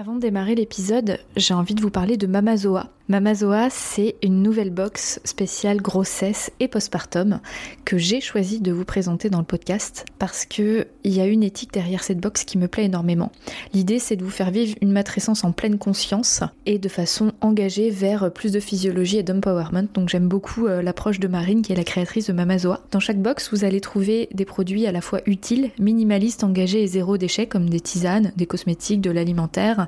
Avant de démarrer l'épisode, j'ai envie de vous parler de Mamazoa. Mamazoa, c'est une nouvelle box spéciale grossesse et postpartum que j'ai choisi de vous présenter dans le podcast parce que il y a une éthique derrière cette box qui me plaît énormément. L'idée, c'est de vous faire vivre une matrescence en pleine conscience et de façon engagée vers plus de physiologie et d'empowerment. Donc j'aime beaucoup euh, l'approche de Marine qui est la créatrice de Mamazoa. Dans chaque box, vous allez trouver des produits à la fois utiles, minimalistes, engagés et zéro déchet comme des tisanes, des cosmétiques, de l'alimentaire,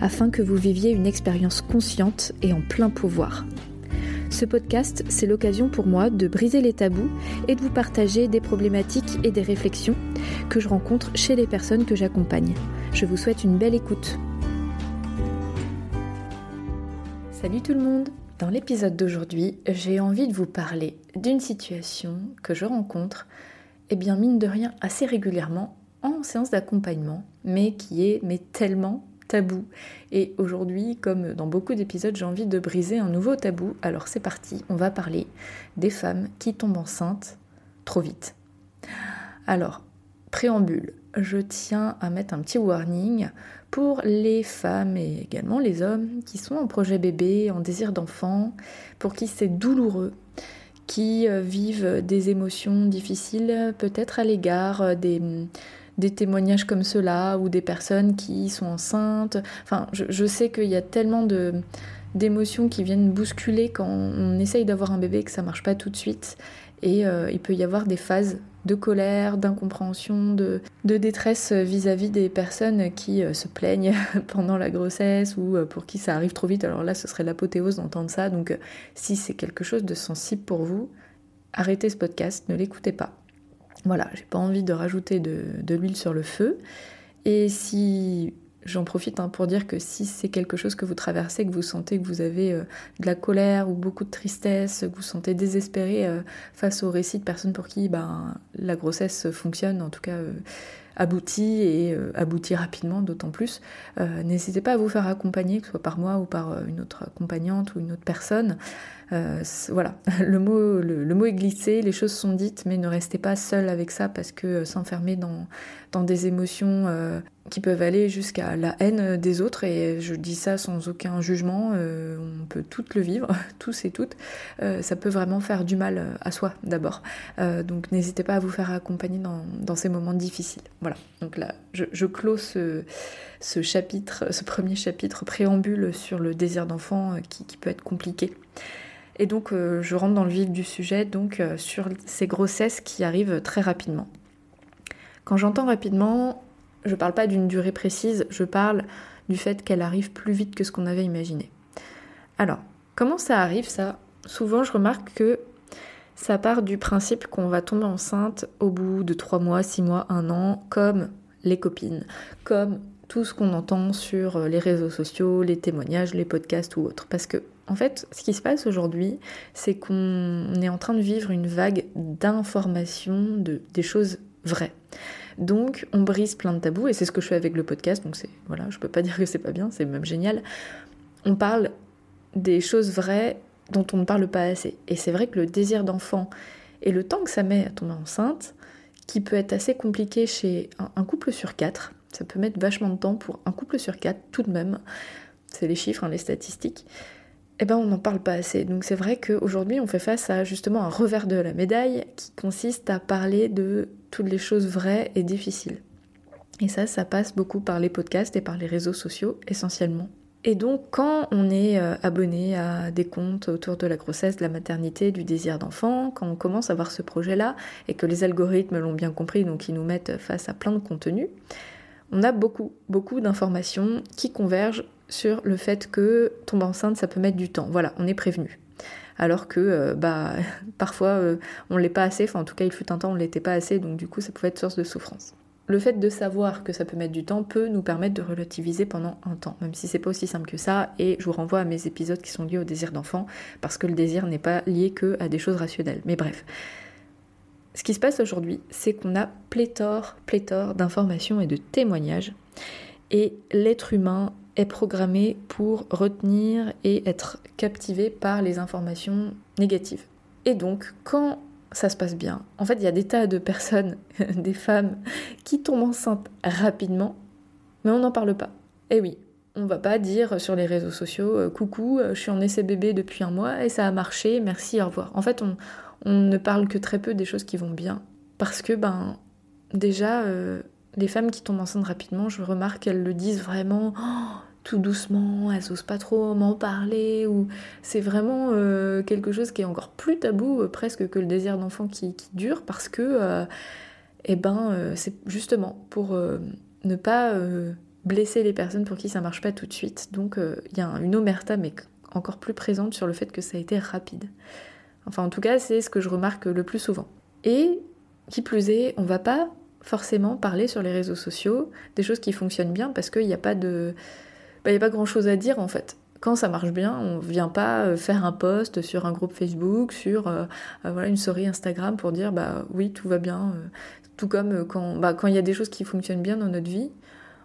afin que vous viviez une expérience consciente et en plein pouvoir. Ce podcast, c'est l'occasion pour moi de briser les tabous et de vous partager des problématiques et des réflexions que je rencontre chez les personnes que j'accompagne. Je vous souhaite une belle écoute. Salut tout le monde Dans l'épisode d'aujourd'hui, j'ai envie de vous parler d'une situation que je rencontre, et eh bien mine de rien, assez régulièrement en séance d'accompagnement, mais qui est mais tellement tabou. Et aujourd'hui, comme dans beaucoup d'épisodes, j'ai envie de briser un nouveau tabou. Alors c'est parti, on va parler des femmes qui tombent enceintes trop vite. Alors, préambule, je tiens à mettre un petit warning pour les femmes et également les hommes qui sont en projet bébé, en désir d'enfant, pour qui c'est douloureux, qui euh, vivent des émotions difficiles peut-être à l'égard euh, des des témoignages comme cela ou des personnes qui sont enceintes. Enfin, je, sais qu'il y a tellement de d'émotions qui viennent bousculer quand on essaye d'avoir un bébé et que ça marche pas tout de suite. Et euh, il peut y avoir des phases de colère, d'incompréhension, de, détresse vis-à-vis des personnes qui euh, se plaignent pendant la grossesse ou euh, pour qui ça arrive trop vite. Alors là, ce serait l'apothéose d'entendre ça. Donc si c'est quelque chose de sensible pour vous, arrêtez ce podcast, ne l'écoutez pas. Voilà, j'ai pas envie de rajouter de, l'huile sur le feu. Et si j'en profite hein, pour dire que si c'est quelque chose que vous traversez, que vous sentez que vous avez euh, de la colère ou beaucoup de tristesse, que vous sentez désespéré euh, face au récit de personnes pour qui ben, la grossesse fonctionne, en tout cas euh, aboutit et aboutit rapidement d'autant plus, n'hésitez pas à vous faire accompagner, que ce soit par moi ou par une autre accompagnante ou une autre personne. Euh, voilà, le mot, est glissé, les choses sont dites, mais ne restez pas seul avec ça parce que euh, s'enfermer dans, des émotions euh, qui peuvent aller jusqu'à la haine des autres, et je dis ça sans aucun jugement, on peut toutes le vivre, tous et toutes, ça peut vraiment faire du mal à soi d'abord. donc n'hésitez pas à vous faire accompagner dans, ces moments difficiles. Voilà, donc là, je, je clôt ce, chapitre, ce premier chapitre préambule sur le désir d'enfant qui, qui peut être compliqué. Et donc euh, je rentre dans le vif du sujet, donc euh, sur ces grossesses qui arrivent très rapidement. Quand j'entends rapidement, je parle pas d'une durée précise, je parle du fait qu'elle arrive plus vite que ce qu'on avait imaginé. Alors, comment ça arrive ça? Souvent je remarque que ça part du principe qu'on va tomber enceinte au bout de 3 mois, 6 mois, 1 an, comme les copines, comme tout ce qu'on entend sur les réseaux sociaux, les témoignages, les podcasts ou autres. Parce que en fait, ce qui se passe aujourd'hui, c'est qu'on est en train de vivre une vague d'informations, de, des choses vraies. Donc, on brise plein de tabous, et c'est ce que je fais avec le podcast, donc c'est, voilà, je peux pas dire que c'est pas bien, c'est même génial. On parle des choses vraies dont on ne parle pas assez. Et c'est vrai que le désir d'enfant et le temps que ça met à tomber enceinte, qui peut être assez compliqué chez un couple sur quatre, ça peut mettre vachement de temps pour un couple sur quatre tout de même, c'est les chiffres, hein, les statistiques, eh ben on n'en parle pas assez. Donc c'est vrai qu'aujourd'hui on fait face à justement un revers de la médaille qui consiste à parler de toutes les choses vraies et difficiles. Et ça, ça passe beaucoup par les podcasts et par les réseaux sociaux essentiellement. Et donc quand on est euh, abonné à des comptes autour de la grossesse, de la maternité, du désir d'enfant, quand on commence à voir ce projet-là et que les algorithmes l'ont bien compris, donc ils nous mettent face à plein de contenus, on a beaucoup, beaucoup d'informations qui convergent sur le fait que tomber enceinte, ça peut mettre du temps. Voilà, on est prévenu. Alors que euh, bah, parfois euh, on ne l'est pas assez, enfin en tout cas il fut un temps on ne l'était pas assez, donc du coup ça pouvait être source de souffrance le fait de savoir que ça peut mettre du temps peut nous permettre de relativiser pendant un temps, même si c'est pas aussi simple que ça. Et je vous renvoie à mes épisodes qui sont liés au désir d'enfant, parce que le désir n'est pas lié que à des choses rationnelles. Mais bref. Ce qui se passe aujourd'hui, c'est qu'on a pléthore, pléthore d'informations et de témoignages. Et l'être humain est programmé pour retenir et être captivé par les informations négatives. Et donc, quand ça se passe bien. En fait, il y a des tas de personnes, des femmes, qui tombent enceintes rapidement, mais on n'en parle pas. Eh oui, on va pas dire sur les réseaux sociaux euh, coucou, euh, je suis en essai bébé depuis un mois et ça a marché, merci, au revoir. En fait, on, ne parle que très peu des choses qui vont bien. Parce que, ben, déjà, euh, les femmes qui tombent enceintes rapidement, je remarque qu'elles le disent vraiment. Oh, tout doucement, elles osent pas trop m'en parler, ou c'est vraiment euh, quelque chose qui est encore plus tabou euh, presque que le désir d'enfant qui, dure, parce que, euh, eh ben, c'est justement pour ne pas blesser les personnes pour qui ça marche pas tout de suite. Donc il y a une omerta, mais encore plus présente sur le fait que ça a été rapide. Enfin, en tout cas, c'est ce que je remarque le plus souvent. Et qui plus est, on va pas forcément parler sur les réseaux sociaux des choses qui fonctionnent bien parce qu'il n'y a pas de il bah, n'y a pas grand chose à dire en fait. Quand ça marche bien, on ne vient pas euh, faire un post sur un groupe Facebook, sur euh, euh, voilà, une story Instagram pour dire bah oui, tout va bien. Tout comme quand bah, il y a des choses qui fonctionnent bien dans notre vie,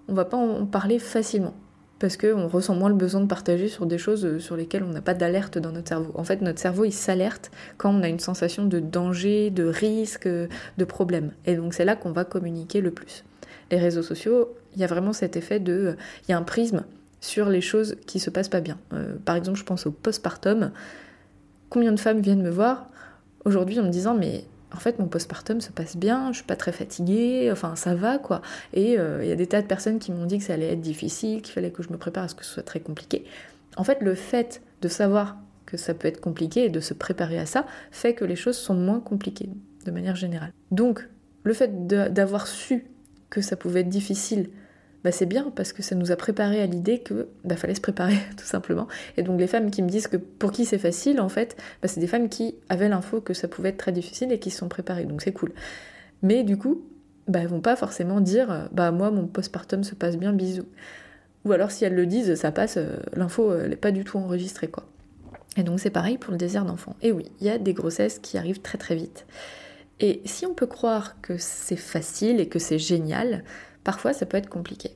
on va pas en parler facilement parce qu'on ressent moins le besoin de partager sur des choses sur lesquelles on n'a pas d'alerte dans notre cerveau. En fait, notre cerveau, il s'alerte quand on a une sensation de danger, de risque, de problème. Et donc c'est là qu'on va communiquer le plus. Les réseaux sociaux, il y a vraiment cet effet de... Il y a un prisme sur les choses qui se passent pas bien. Euh, par exemple, je pense au postpartum. Combien de femmes viennent me voir aujourd'hui en me disant mais en fait mon postpartum se passe bien, je suis pas très fatiguée, enfin ça va quoi. Et euh, il y a des tas de personnes qui m'ont dit que ça allait être difficile, qu'il fallait que je me prépare à ce que ce soit très compliqué. En fait, le fait de savoir que ça peut être compliqué et de se préparer à ça fait que les choses sont moins compliquées de manière générale. Donc, le fait d'avoir su que ça pouvait être difficile bah, c'est bien parce que ça nous a préparé à l'idée que bah, fallait se préparer tout simplement. Et donc les femmes qui me disent que pour qui c'est facile, en fait, bah, c'est des femmes qui avaient l'info que ça pouvait être très difficile et qui se sont préparées. Donc c'est cool. Mais du coup, bah, elles vont pas forcément dire bah moi mon postpartum se passe bien, bisous. Ou alors si elles le disent, ça passe, euh, l'info n'est pas du tout enregistrée quoi. Et donc c'est pareil pour le désir d'enfant. Et oui, il y a des grossesses qui arrivent très très vite. Et si on peut croire que c'est facile et que c'est génial, parfois ça peut être compliqué.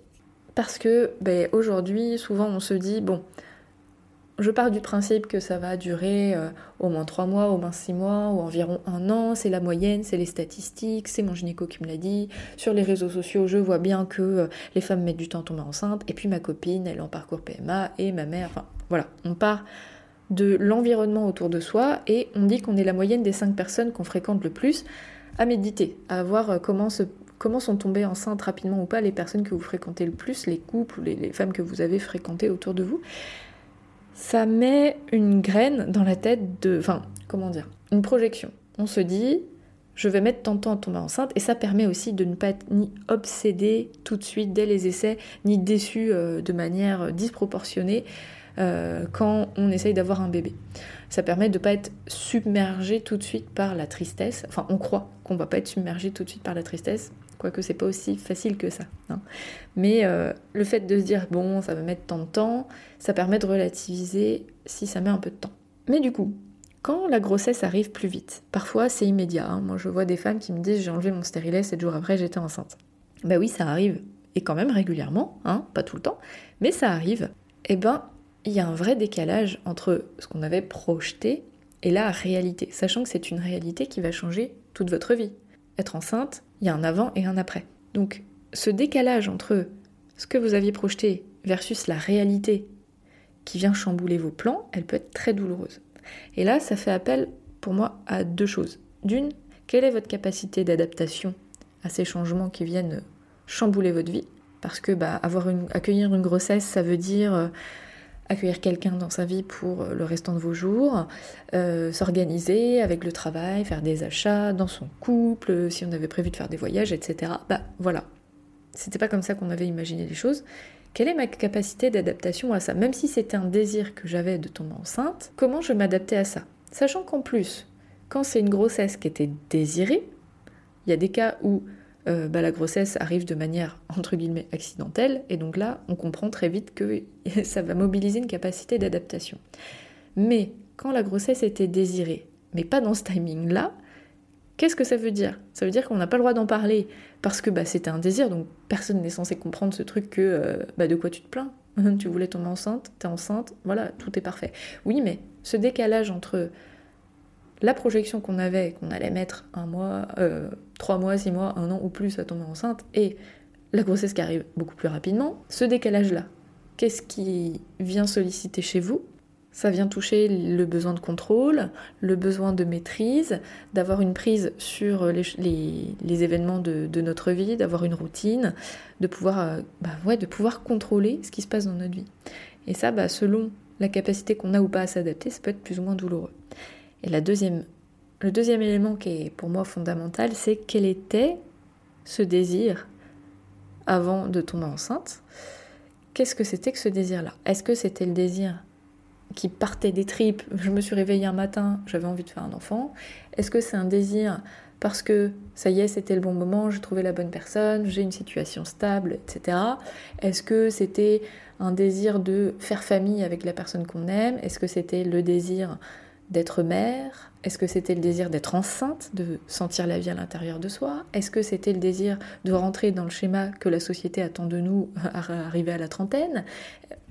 Parce que ben, aujourd'hui, souvent on se dit, bon, je pars du principe que ça va durer euh, au moins 3 mois, au moins 6 mois, ou environ un an, c'est la moyenne, c'est les statistiques, c'est mon gynéco qui me l'a dit. Sur les réseaux sociaux, je vois bien que euh, les femmes mettent du temps à tomber enceinte, et puis ma copine, elle est en parcours PMA, et ma mère, enfin voilà, on part de l'environnement autour de soi, et on dit qu'on est la moyenne des 5 personnes qu'on fréquente le plus à méditer, à voir euh, comment se comment sont tombées enceintes rapidement ou pas les personnes que vous fréquentez le plus, les couples ou les, femmes que vous avez fréquentées autour de vous, ça met une graine dans la tête de... Enfin, comment dire Une projection. On se dit, je vais mettre tant de temps à tomber enceinte, et ça permet aussi de ne pas être ni obsédé tout de suite dès les essais, ni déçu euh, de manière disproportionnée euh, quand on essaye d'avoir un bébé. Ça permet de ne pas être submergé tout de suite par la tristesse. Enfin, on croit qu'on ne va pas être submergé tout de suite par la tristesse, quoique c'est pas aussi facile que ça. Hein. Mais euh, le fait de se dire bon, ça va mettre tant de temps, ça permet de relativiser si ça met un peu de temps. Mais du coup, quand la grossesse arrive plus vite, parfois c'est immédiat. Hein. Moi je vois des femmes qui me disent j'ai enlevé mon stérilet, 7 jours après j'étais enceinte. Bah oui, ça arrive. Et quand même régulièrement, hein, pas tout le temps, mais ça arrive. Eh ben, il y a un vrai décalage entre ce qu'on avait projeté et la réalité, sachant que c'est une réalité qui va changer toute votre vie. Être enceinte, il y a un avant et un après. Donc ce décalage entre ce que vous aviez projeté versus la réalité qui vient chambouler vos plans, elle peut être très douloureuse. Et là, ça fait appel pour moi à deux choses. D'une, quelle est votre capacité d'adaptation à ces changements qui viennent chambouler votre vie? Parce que bah, avoir une, accueillir une grossesse, ça veut dire euh, accueillir quelqu'un dans sa vie pour le restant de vos jours, euh, s'organiser avec le travail, faire des achats dans son couple, si on avait prévu de faire des voyages, etc. Bah voilà, c'était pas comme ça qu'on avait imaginé les choses. Quelle est ma capacité d'adaptation à ça? Même si c'était un désir que j'avais de tomber enceinte, comment je m'adaptais à ça? Sachant qu'en plus, quand c'est une grossesse qui était désirée, il y a des cas où euh, bah, la grossesse arrive de manière entre guillemets accidentelle, et donc là, on comprend très vite que ça va mobiliser une capacité d'adaptation. Mais quand la grossesse était désirée, mais pas dans ce timing-là, qu'est-ce que ça veut dire? Ça veut dire qu'on n'a pas le droit d'en parler parce que bah, c'était un désir, donc personne n'est censé comprendre ce truc que euh, bah, de quoi tu te plains? Tu voulais tomber enceinte, t'es enceinte, voilà, tout est parfait. Oui, mais ce décalage entre la projection qu'on avait, qu'on allait mettre un mois, euh, trois mois, six mois, un an ou plus à tomber enceinte, et la grossesse qui arrive beaucoup plus rapidement, ce décalage-là, qu'est-ce qui vient solliciter chez vous? Ça vient toucher le besoin de contrôle, le besoin de maîtrise, d'avoir une prise sur les, événements de, notre vie, d'avoir une routine, de pouvoir, euh, bah ouais, de pouvoir contrôler ce qui se passe dans notre vie. Et ça, bah, selon la capacité qu'on a ou pas à s'adapter, ça peut être plus ou moins douloureux. Et la deuxième, le deuxième élément qui est pour moi fondamental, c'est quel était ce désir avant de tomber enceinte? Qu'est-ce que c'était que ce désir-là? Est-ce que c'était le désir qui partait des tripes? Je me suis réveillée un matin, j'avais envie de faire un enfant. Est-ce que c'est un désir parce que ça y est, c'était le bon moment, j'ai trouvé la bonne personne, j'ai une situation stable, etc. Est-ce que c'était un désir de faire famille avec la personne qu'on aime? Est-ce que c'était le désir d'être mère Est-ce que c'était le désir d'être enceinte, de sentir la vie à l'intérieur de soi Est-ce que c'était le désir de rentrer dans le schéma que la société attend de nous à arriver à la trentaine?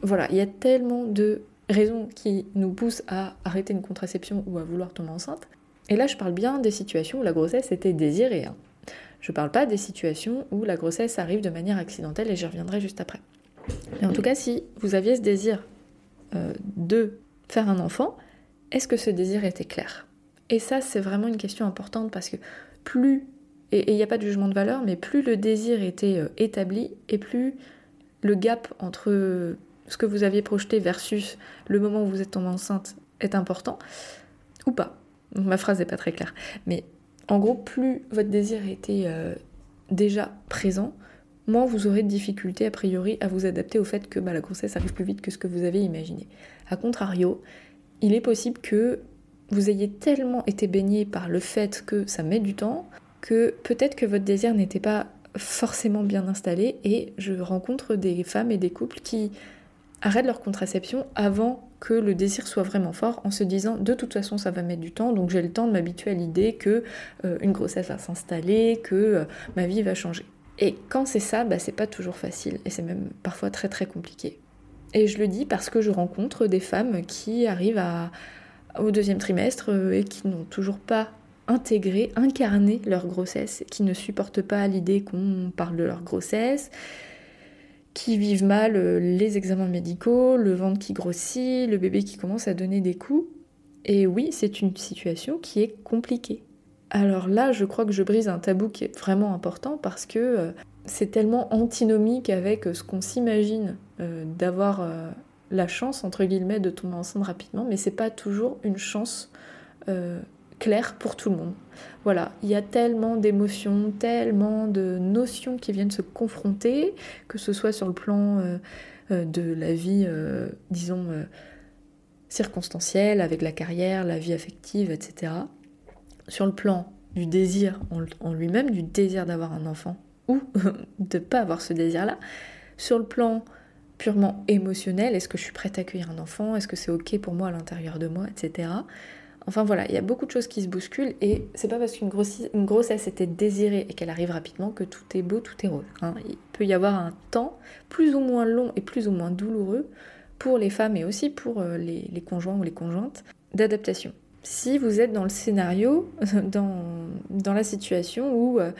Voilà, il y a tellement de raisons qui nous poussent à arrêter une contraception ou à vouloir tomber enceinte. Et là, je parle bien des situations où la grossesse était désirée. Hein. Je parle pas des situations où la grossesse arrive de manière accidentelle et j'y reviendrai juste après. Mais en tout cas, si vous aviez ce désir euh, de faire un enfant, est-ce que ce désir était clair? Et ça, c'est vraiment une question importante parce que plus, et il n'y a pas de jugement de valeur, mais plus le désir était euh, établi et plus le gap entre ce que vous aviez projeté versus le moment où vous êtes tombée enceinte est important, ou pas. Ma phrase n'est pas très claire. Mais en gros, plus votre désir était euh, déjà présent, moins vous aurez de difficultés a priori à vous adapter au fait que bah, la grossesse arrive plus vite que ce que vous avez imaginé. A contrario, il est possible que vous ayez tellement été baigné par le fait que ça met du temps que peut-être que votre désir n'était pas forcément bien installé et je rencontre des femmes et des couples qui arrêtent leur contraception avant que le désir soit vraiment fort en se disant de toute façon ça va mettre du temps donc j'ai le temps de m'habituer à l'idée que euh, une grossesse va s'installer, que euh, ma vie va changer. Et quand c'est ça, bah, c'est pas toujours facile et c'est même parfois très très compliqué. Et je le dis parce que je rencontre des femmes qui arrivent au deuxième trimestre euh, et qui n'ont toujours pas intégré, incarné leur grossesse, qui ne supportent pas l'idée qu'on parle de leur grossesse, qui vivent mal euh, les examens médicaux, le ventre qui grossit, le bébé qui commence à donner des coups. Et oui, c'est une situation qui est compliquée. Alors là, je crois que je brise un tabou qui est vraiment important parce que euh, c'est tellement antinomique avec ce qu'on s'imagine euh, d'avoir euh, la chance, entre guillemets, de tomber enceinte rapidement, mais c'est pas toujours une chance euh, claire pour tout le monde. Voilà, il y a tellement d'émotions, tellement de notions qui viennent se confronter, que ce soit sur le plan de la vie, disons, circonstancielle, avec la carrière, la vie affective, etc. Sur le plan du désir en lui-même, du désir d'avoir un enfant ou de ne pas avoir ce désir-là. Sur le plan purement émotionnel, est-ce que je suis prête à accueillir un enfant? Est-ce que c'est ok pour moi à l'intérieur de moi, etc. Enfin voilà, il y a beaucoup de choses qui se bousculent et c'est pas parce qu'une grossesse était désirée et qu'elle arrive rapidement que tout est beau, tout est rose. Hein. Il peut y avoir un temps plus ou moins long et plus ou moins douloureux pour les femmes et aussi pour euh, les, conjoints ou les conjointes d'adaptation. Si vous êtes dans le scénario, dans, la situation où euh,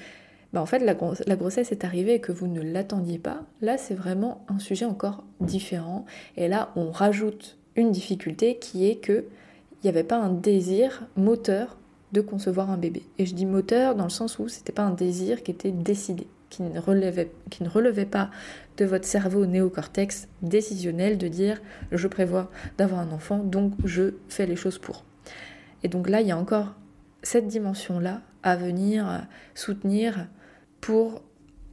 bah, en fait la, grossesse est arrivée et que vous ne l'attendiez pas, là c'est vraiment un sujet encore différent. Et là on rajoute une difficulté qui est que il n'y avait pas un désir moteur de concevoir un bébé. Et je dis moteur dans le sens où c'était pas un désir qui était décidé. qui ne, relevait, qui ne relevait pas de votre cerveau néocortex décisionnel de dire je prévois d'avoir un enfant, donc je fais les choses pour. Et donc là, il y a encore cette dimension-là à venir soutenir pour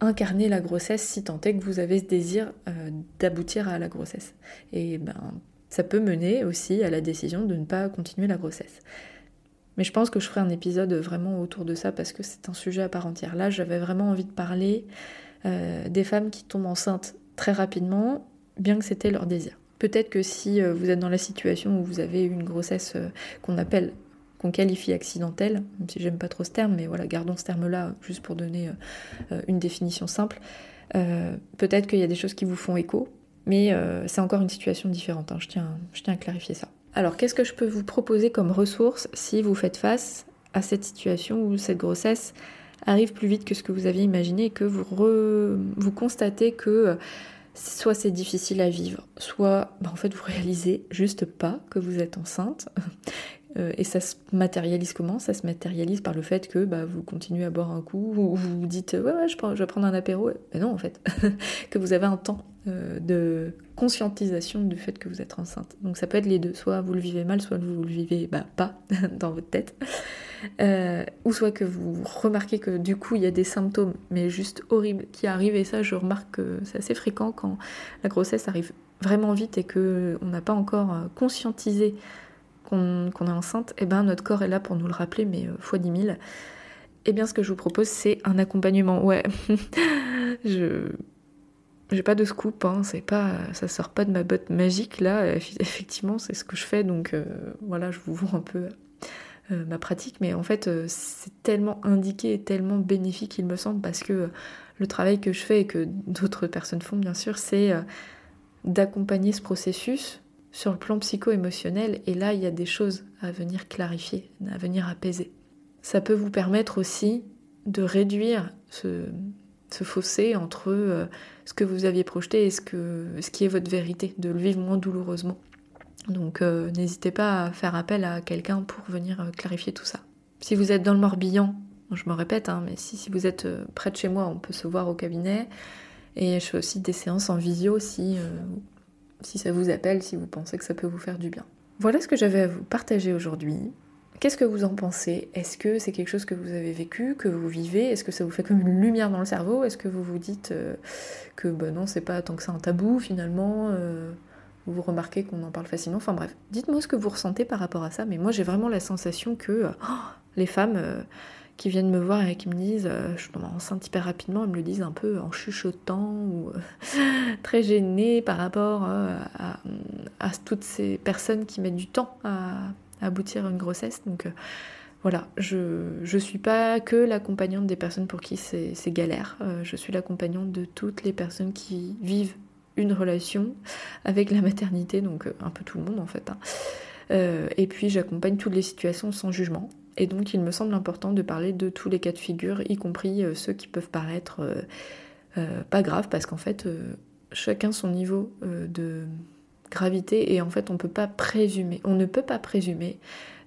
incarner la grossesse si tant est que vous avez ce désir euh, d'aboutir à la grossesse. Et ben, ça peut mener aussi à la décision de ne pas continuer la grossesse. Mais je pense que je ferai un épisode vraiment autour de ça parce que c'est un sujet à part entière. Là, j'avais vraiment envie de parler euh, des femmes qui tombent enceintes très rapidement, bien que c'était leur désir. Peut-être que si euh, vous êtes dans la situation où vous avez une grossesse qu'on appelle, qu'on qualifie accidentelle, même si j'aime pas trop ce terme, mais voilà, gardons ce terme-là juste pour donner une définition simple. Peut-être qu'il y a des choses qui vous font écho, mais c'est encore une situation différente. Hein. je, tiens, à clarifier ça. Alors, qu'est-ce que je peux vous proposer comme ressource si vous faites face à cette situation où cette grossesse arrive plus vite que ce que vous aviez imaginé et que vous, constatez que euh, soit c'est difficile à vivre, soit bah, en fait vous réalisez juste pas que vous êtes enceinte. Euh, et ça se matérialise comment? Ça se matérialise par le fait que bah, vous continuez à boire un coup, ou vous vous dites ouais, ouais, je, je vais prendre un apéro. Mais non, en fait, que vous avez un temps euh, de conscientisation du fait que vous êtes enceinte. Donc ça peut être les deux, soit vous le vivez mal, soit vous le vivez bah, pas dans votre tête, euh, ou soit que vous remarquez que du coup il y a des symptômes, mais juste horribles, qui arrivent, et ça je remarque que c'est assez fréquent quand la grossesse arrive vraiment vite et qu'on n'a pas encore conscientisé qu'on est enceinte, et eh ben notre corps est là pour nous le rappeler, mais fois dix mille. Et eh bien ce que je vous propose c'est un accompagnement. Ouais, je j'ai pas de scoop, hein, c'est pas, ça sort pas de ma botte magique là. Effectivement, c'est ce que je fais, donc euh, voilà, je vous vends un peu euh, ma pratique, mais en fait, euh, c'est tellement indiqué et tellement bénéfique, il me semble, parce que le travail que je fais et que d'autres personnes font, bien sûr, c'est d'accompagner ce processus sur le plan psycho-émotionnel. Et là, il y a des choses à venir clarifier, à venir apaiser. Ça peut vous permettre aussi de réduire ce, fossé entre euh, ce que vous aviez projeté et ce, qui est votre vérité, de le vivre moins douloureusement. Donc euh, n'hésitez pas à faire appel à quelqu'un pour venir euh, clarifier tout ça. Si vous êtes dans le Morbihan, je me répète, hein, mais si, si, vous êtes près de chez moi, on peut se voir au cabinet. Et je fais aussi des séances en visio si, si ça vous appelle, si vous pensez que ça peut vous faire du bien. Voilà ce que j'avais à vous partager aujourd'hui. Qu'est-ce que vous en pensez? Est-ce que c'est quelque chose que vous avez vécu, que vous vivez? Est-ce que ça vous fait comme une lumière dans le cerveau? Est-ce que vous vous dites euh, que bah non, c'est pas tant que ça un tabou finalement euh, Vous remarquez qu'on en parle facilement? Enfin bref, dites-moi ce que vous ressentez par rapport à ça. Mais moi j'ai vraiment la sensation que oh, les femmes euh, qui viennent me voir et qui me disent je tombe enceinte hyper rapidement, elles me le disent un peu en chuchotant ou très gênées par rapport à, à toutes ces personnes qui mettent du temps à aboutir à une grossesse. Donc euh, voilà, je ne suis pas que l'accompagnante des personnes pour qui c'est galère, euh, je suis l'accompagnante de toutes les personnes qui vivent une relation avec la maternité, donc euh, un peu tout le monde en fait. Hein. et puis j'accompagne toutes les situations sans jugement. Et donc il me semble important de parler de tous les cas de figure, y compris ceux qui peuvent paraître pas graves, parce qu'en fait, chacun son niveau de gravité et en fait on peut pas présumer, on ne peut pas présumer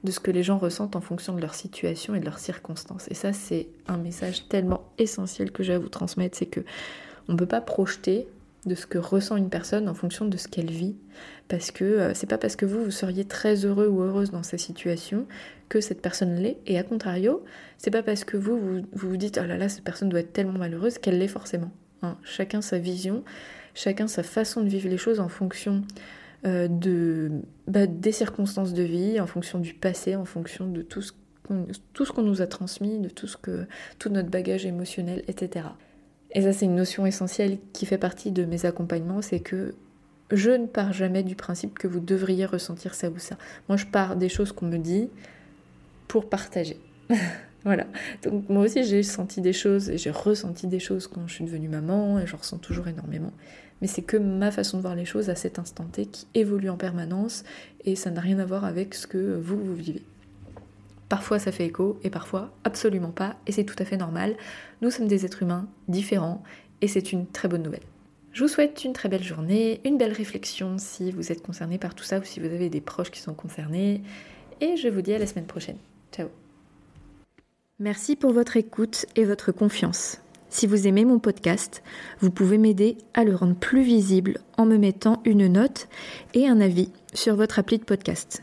de ce que les gens ressentent en fonction de leur situation et de leurs circonstances. Et ça c'est un message tellement essentiel que j'ai à vous transmettre, c'est que on ne peut pas projeter de ce que ressent une personne en fonction de ce qu'elle vit parce que euh, c'est pas parce que vous vous seriez très heureux ou heureuse dans sa situation que cette personne l'est et à contrario, c'est pas parce que vous vous vous, dites oh là là cette personne doit être tellement malheureuse qu'elle l'est forcément. Hein. Chacun sa vision, chacun sa façon de vivre les choses en fonction euh, de, bah, des circonstances de vie, en fonction du passé, en fonction de tout ce qu'on nous a transmis, de tout, ce que, tout notre bagage émotionnel, etc. Et ça, c'est une notion essentielle qui fait partie de mes accompagnements, c'est que je ne pars jamais du principe que vous devriez ressentir ça ou ça. Moi, je pars des choses qu'on me dit pour partager. voilà. Donc moi aussi, j'ai senti des choses et j'ai ressenti des choses quand je suis devenue maman et j'en ressens toujours énormément mais c'est que ma façon de voir les choses à cet instant T qui évolue en permanence et ça n'a rien à voir avec ce que vous, vous vivez. Parfois ça fait écho et parfois absolument pas et c'est tout à fait normal. Nous sommes des êtres humains différents et c'est une très bonne nouvelle. Je vous souhaite une très belle journée, une belle réflexion si vous êtes concerné par tout ça ou si vous avez des proches qui sont concernés et je vous dis à la semaine prochaine. Ciao. Merci pour votre écoute et votre confiance. Si vous aimez mon podcast, vous pouvez m'aider à le rendre plus visible en me mettant une note et un avis sur votre appli de podcast.